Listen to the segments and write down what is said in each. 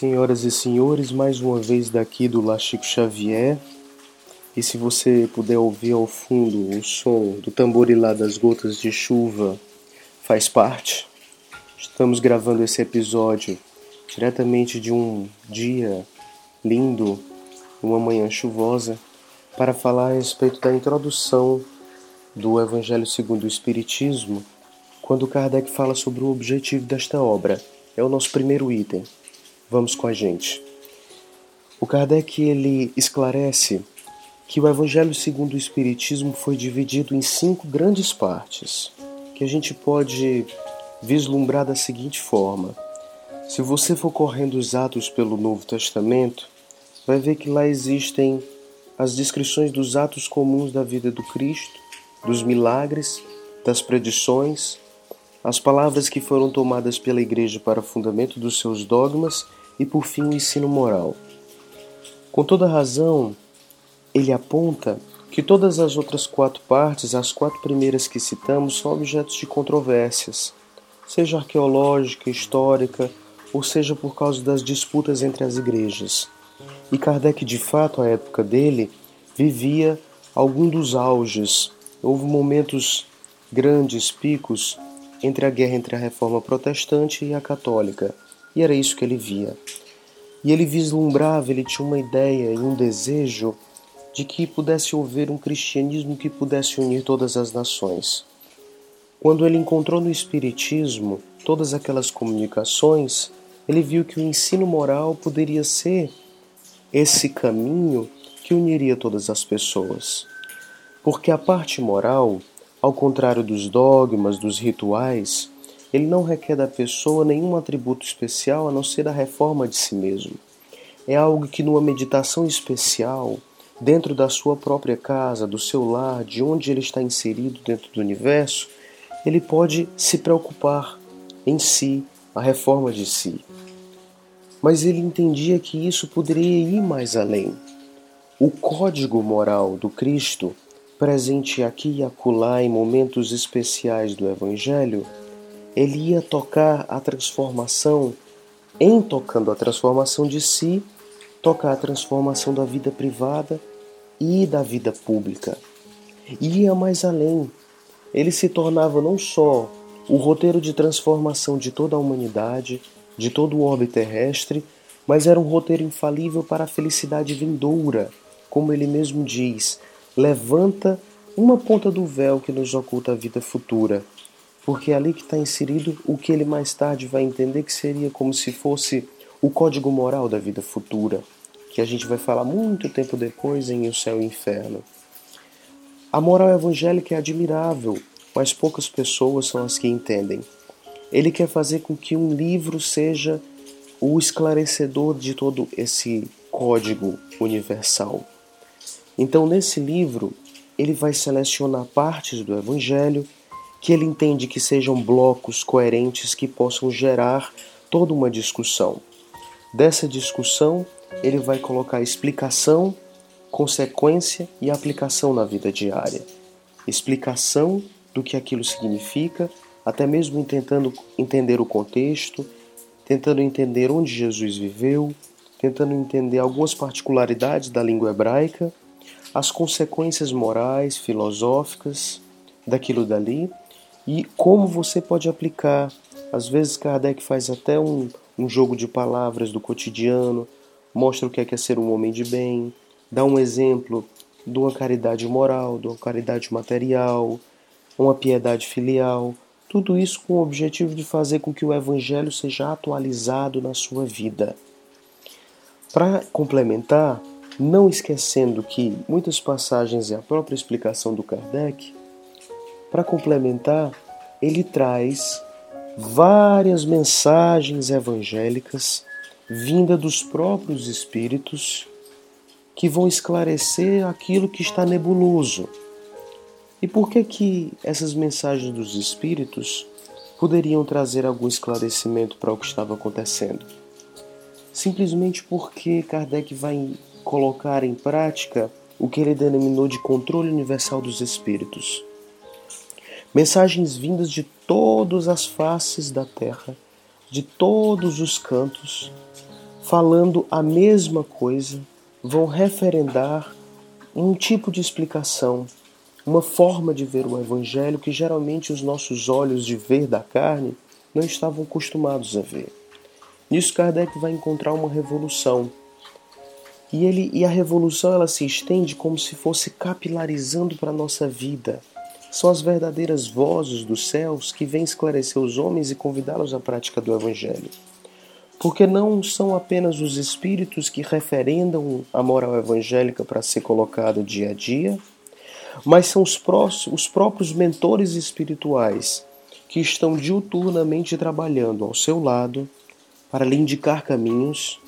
Senhoras e senhores, mais uma vez daqui do La Chico Xavier. E se você puder ouvir ao fundo o som do tamborilar das gotas de chuva, faz parte. Estamos gravando esse episódio diretamente de um dia lindo, uma manhã chuvosa, para falar a respeito da introdução do Evangelho segundo o Espiritismo, quando Kardec fala sobre o objetivo desta obra. É o nosso primeiro item. Vamos com a gente. O Kardec ele esclarece que o Evangelho segundo o Espiritismo foi dividido em cinco grandes partes, que a gente pode vislumbrar da seguinte forma: se você for correndo os atos pelo Novo Testamento, vai ver que lá existem as descrições dos atos comuns da vida do Cristo, dos milagres, das predições, as palavras que foram tomadas pela Igreja para fundamento dos seus dogmas e, por fim, o ensino moral. Com toda razão, ele aponta que todas as outras quatro partes, as quatro primeiras que citamos, são objetos de controvérsias, seja arqueológica, histórica, ou seja por causa das disputas entre as igrejas. E Kardec, de fato, à época dele, vivia algum dos auges. Houve momentos grandes, picos, entre a guerra entre a reforma protestante e a católica. E era isso que ele via. E ele vislumbrava, ele tinha uma ideia e um desejo de que pudesse haver um cristianismo que pudesse unir todas as nações. Quando ele encontrou no Espiritismo todas aquelas comunicações, ele viu que o ensino moral poderia ser esse caminho que uniria todas as pessoas. Porque a parte moral, ao contrário dos dogmas, dos rituais, ele não requer da pessoa nenhum atributo especial a não ser a reforma de si mesmo. É algo que, numa meditação especial, dentro da sua própria casa, do seu lar, de onde ele está inserido dentro do universo, ele pode se preocupar em si, a reforma de si. Mas ele entendia que isso poderia ir mais além. O código moral do Cristo, presente aqui e acolá em momentos especiais do Evangelho, ele ia tocar a transformação, em tocando a transformação de si, tocar a transformação da vida privada e da vida pública. Ia mais além. Ele se tornava não só o roteiro de transformação de toda a humanidade, de todo o orbe terrestre, mas era um roteiro infalível para a felicidade vindoura, como ele mesmo diz, levanta uma ponta do véu que nos oculta a vida futura, porque é ali que está inserido o que ele mais tarde vai entender que seria como se fosse o código moral da vida futura, que a gente vai falar muito tempo depois em O Céu e o Inferno. A moral evangélica é admirável, mas poucas pessoas são as que entendem. Ele quer fazer com que um livro seja o esclarecedor de todo esse código universal. Então, nesse livro, ele vai selecionar partes do Evangelho que ele entende que sejam blocos coerentes que possam gerar toda uma discussão. Dessa discussão, ele vai colocar explicação, consequência e aplicação na vida diária. Explicação do que aquilo significa, até mesmo tentando entender o contexto, tentando entender onde Jesus viveu, tentando entender algumas particularidades da língua hebraica, as consequências morais, filosóficas daquilo dali e como você pode aplicar. Às vezes Kardec faz até um, um jogo de palavras do cotidiano, mostra o que é, que é ser um homem de bem, dá um exemplo de uma caridade moral, de uma caridade material, uma piedade filial, tudo isso com o objetivo de fazer com que o Evangelho seja atualizado na sua vida. Para complementar, não esquecendo que muitas passagens é a própria explicação do Kardec, para complementar, ele traz várias mensagens evangélicas vinda dos próprios espíritos que vão esclarecer aquilo que está nebuloso. E por que que essas mensagens dos espíritos poderiam trazer algum esclarecimento para o que estava acontecendo? Simplesmente porque Kardec vai colocar em prática o que ele denominou de controle universal dos espíritos. Mensagens vindas de todas as faces da terra, de todos os cantos, falando a mesma coisa, vão referendar um tipo de explicação, uma forma de ver o Evangelho que geralmente os nossos olhos de ver da carne não estavam acostumados a ver. Nisso Kardec vai encontrar uma revolução. E, ele, e a revolução ela se estende como se fosse capilarizando para a nossa vida. São as verdadeiras vozes dos céus que vêm esclarecer os homens e convidá-los à prática do Evangelho. Porque não são apenas os espíritos que referendam a moral evangélica para ser colocada dia a dia, mas são os, os próprios mentores espirituais que estão diuturnamente trabalhando ao seu lado para lhe indicar caminhos,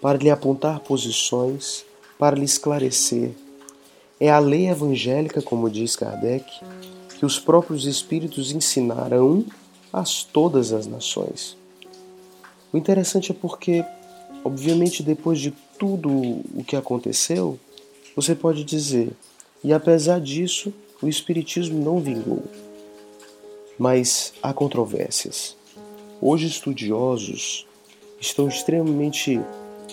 para lhe apontar posições, para lhe esclarecer. É a lei evangélica, como diz Kardec, que os próprios espíritos ensinarão a todas as nações. O interessante é porque, obviamente, depois de tudo o que aconteceu, você pode dizer, e apesar disso, o Espiritismo não vingou. Mas há controvérsias. Hoje, estudiosos estão extremamente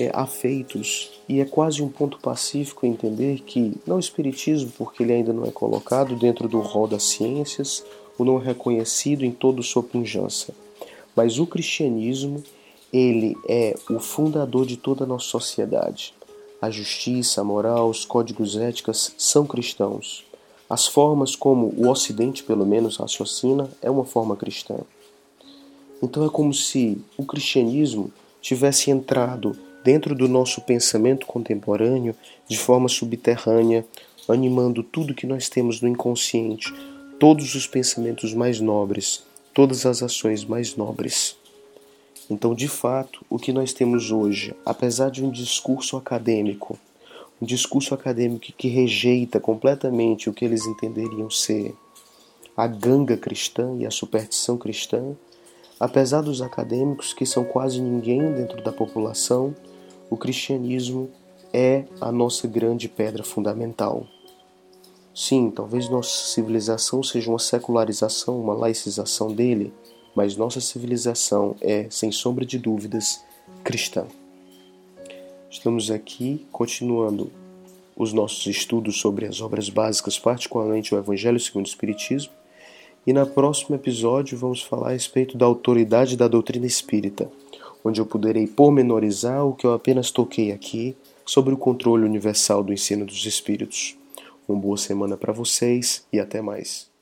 é, afeitos e é quase um ponto pacífico entender que não o Espiritismo, porque ele ainda não é colocado dentro do rol das ciências, ou não é reconhecido em toda sua pujança, mas o cristianismo ele é o fundador de toda a nossa sociedade. A justiça, a moral, os códigos éticos são cristãos. As formas como o Ocidente, pelo menos, raciocina é uma forma cristã. Então é como se o cristianismo tivesse entrado dentro do nosso pensamento contemporâneo de forma subterrânea, animando tudo que nós temos no inconsciente, todos os pensamentos mais nobres, todas as ações mais nobres. Então, de fato, o que nós temos hoje, apesar de um discurso acadêmico, um discurso acadêmico que rejeita completamente o que eles entenderiam ser a ganga cristã e a superstição cristã, apesar dos acadêmicos que são quase ninguém dentro da população, o cristianismo é a nossa grande pedra fundamental. Sim, talvez nossa civilização seja uma secularização, uma laicização dele, mas nossa civilização é, sem sombra de dúvidas, cristã. Estamos aqui continuando os nossos estudos sobre as obras básicas, particularmente o Evangelho segundo o Espiritismo, e no próximo episódio vamos falar a respeito da autoridade da doutrina espírita, onde eu poderei pormenorizar o que eu apenas toquei aqui sobre o controle universal do ensino dos espíritos. Uma boa semana para vocês e até mais.